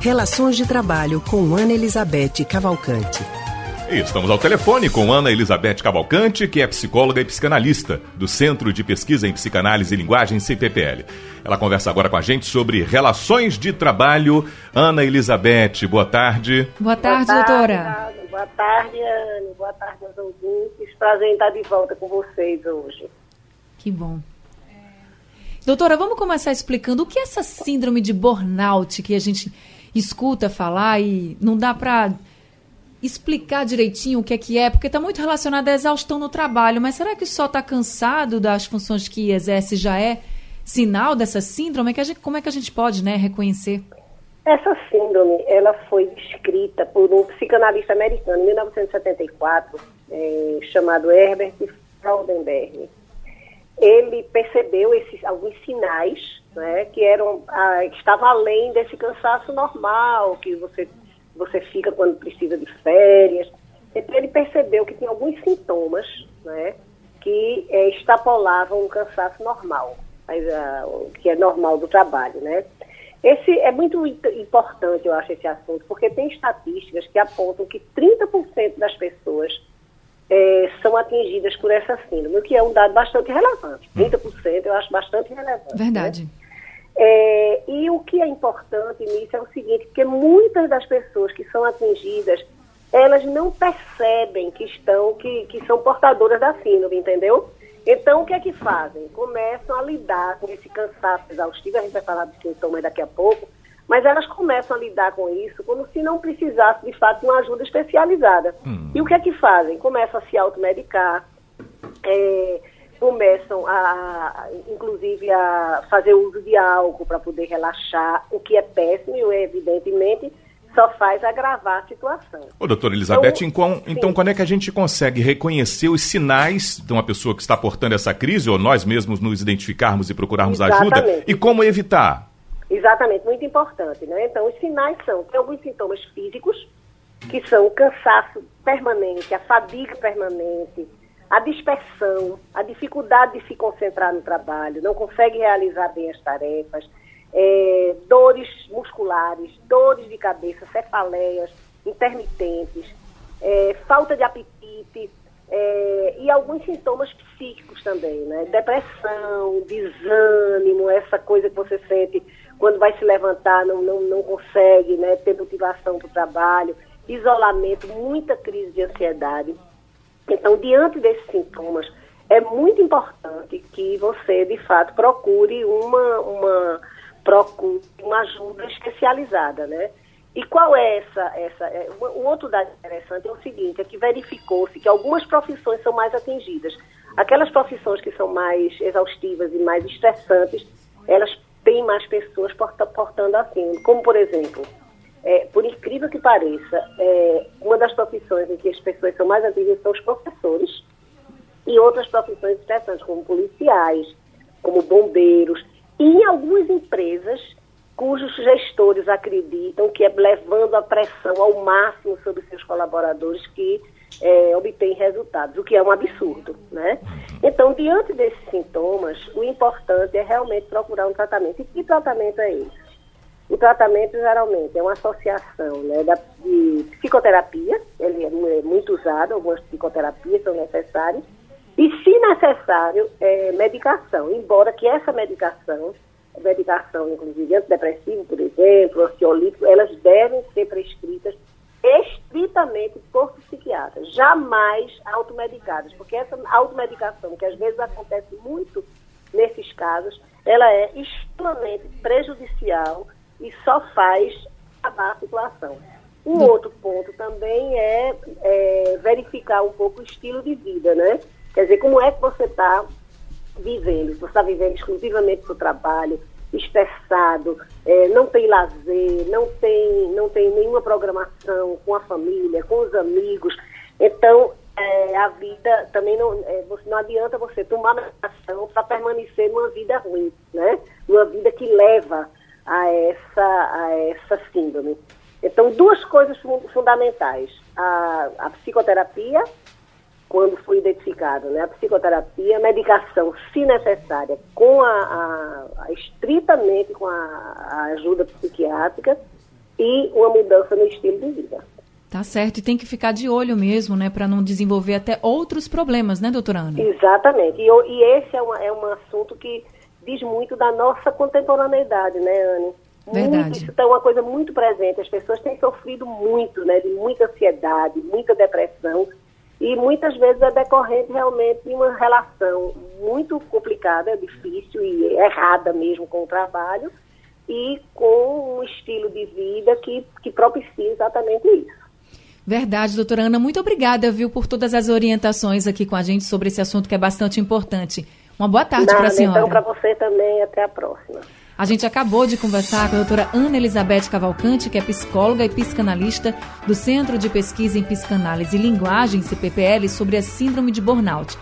Relações de Trabalho com Ana Elizabeth Cavalcante. Estamos ao telefone com Ana Elizabeth Cavalcante, que é psicóloga e psicanalista do Centro de Pesquisa em Psicanálise e Linguagem CPPL. Ela conversa agora com a gente sobre relações de trabalho. Ana Elizabeth, boa tarde. Boa tarde, boa tarde doutora. Boa tarde, Ana. Boa tarde aos ouvintes. Prazer em estar de volta com vocês hoje. Que bom. Doutora, vamos começar explicando o que é essa síndrome de burnout que a gente escuta falar e não dá para explicar direitinho o que é que é, porque está muito relacionado à exaustão no trabalho. Mas será que só está cansado das funções que exerce já é sinal dessa síndrome? É gente, como é que a gente pode né, reconhecer? Essa síndrome, ela foi descrita por um psicanalista americano em 1974, é, chamado Herbert Fraudenberg. Ele percebeu esses alguns sinais né, que eram ah, estava além desse cansaço normal que você você fica quando precisa de férias. Então ele percebeu que tinha alguns sintomas, né, que é, extrapolavam um cansaço normal, mas, uh, que é normal do trabalho, né. Esse é muito importante, eu acho, esse assunto, porque tem estatísticas que apontam que 30% das pessoas é, são atingidas por essa síndrome, o que é um dado bastante relevante. 30% hum. eu acho bastante relevante. Né? Verdade. Né? É, e o que é importante nisso é o seguinte, que muitas das pessoas que são atingidas, elas não percebem que estão, que, que são portadoras da síndrome, entendeu? Então, o que é que fazem? Começam a lidar com esse cansaço exaustivo, a gente vai falar de sintomas daqui a pouco, mas elas começam a lidar com isso como se não precisasse, de fato, de uma ajuda especializada. Hum. E o que é que fazem? Começam a se automedicar, é, começam a, inclusive, a fazer uso de álcool para poder relaxar, o que é péssimo e, evidentemente, só faz agravar a situação. Ô, doutora Elizabeth, então, então quando é que a gente consegue reconhecer os sinais de uma pessoa que está portando essa crise, ou nós mesmos nos identificarmos e procurarmos Exatamente. ajuda, e como evitar? Exatamente, muito importante, né? Então, os sinais são, tem alguns sintomas físicos, que são o cansaço permanente, a fadiga permanente, a dispersão, a dificuldade de se concentrar no trabalho, não consegue realizar bem as tarefas, é, dores musculares, dores de cabeça, cefaleias intermitentes, é, falta de apetite é, e alguns sintomas psíquicos também, né? Depressão, desânimo, essa coisa que você sente quando vai se levantar, não, não, não consegue né, ter motivação para o trabalho, isolamento, muita crise de ansiedade. Então, diante desses sintomas, é muito importante que você, de fato, procure uma, uma, procure uma ajuda especializada, né? E qual é essa? essa é, o outro dado interessante é o seguinte, é que verificou-se que algumas profissões são mais atingidas. Aquelas profissões que são mais exaustivas e mais estressantes, têm mais pessoas portando assim, como por exemplo, é, por incrível que pareça, é, uma das profissões em que as pessoas são mais atingidas são os professores e outras profissões estressantes, como policiais, como bombeiros, e em algumas empresas cujos gestores acreditam que é levando a pressão ao máximo sobre seus colaboradores que é, obtém resultados, o que é um absurdo, né? Então, diante desses sintomas, o importante é realmente procurar um tratamento. E que tratamento é esse? O tratamento geralmente é uma associação né, da, de psicoterapia, ele é, é muito usado, algumas psicoterapias são necessárias, e, se necessário, é, medicação, embora que essa medicação, medicação inclusive antidepressivo, por exemplo, ansiolítico, elas devem ser prescritas estritamente por psiquiatras, jamais automedicadas, porque essa automedicação, que às vezes acontece muito nesses casos, ela é extremamente prejudicial e só faz acabar a situação. Um outro ponto também é, é, verificar um pouco o estilo de vida, né? Quer dizer, como é que você está vivendo? Você está vivendo exclusivamente para o trabalho, estressado, é, não tem lazer, não tem, não tem nenhuma programação com a família, com os amigos. Então, é, a vida também não, é, não adianta você tomar medicação para permanecer numa vida ruim, né? Uma vida que leva a essa, a essa síndrome. Então, duas coisas fundamentais. A, a psicoterapia, quando foi identificado, né? A psicoterapia, medicação, se necessária, com a, a, a estritamente com a, a, ajuda psiquiátrica e uma mudança no estilo de vida. Tá certo, e tem que ficar de olho mesmo, né, para não desenvolver até outros problemas, né, doutora Ana? Exatamente, e, e esse é, uma, é um assunto que diz muito da nossa contemporaneidade, né, Anne? Verdade. Muito, isso é uma coisa muito presente, as pessoas têm sofrido muito, né, de muita ansiedade, muita depressão, e muitas vezes é decorrente realmente de uma relação muito complicada, difícil e errada mesmo com o trabalho, e com um estilo de vida que, que propicia exatamente isso. Verdade, doutora Ana. Muito obrigada, viu, por todas as orientações aqui com a gente sobre esse assunto que é bastante importante. Uma boa tarde para a senhora. Então, para você também. Até a próxima. A gente acabou de conversar com a doutora Ana Elizabeth Cavalcante, que é psicóloga e psicanalista do Centro de Pesquisa em Psicanálise e Linguagem, CPPL, sobre a síndrome de burnout.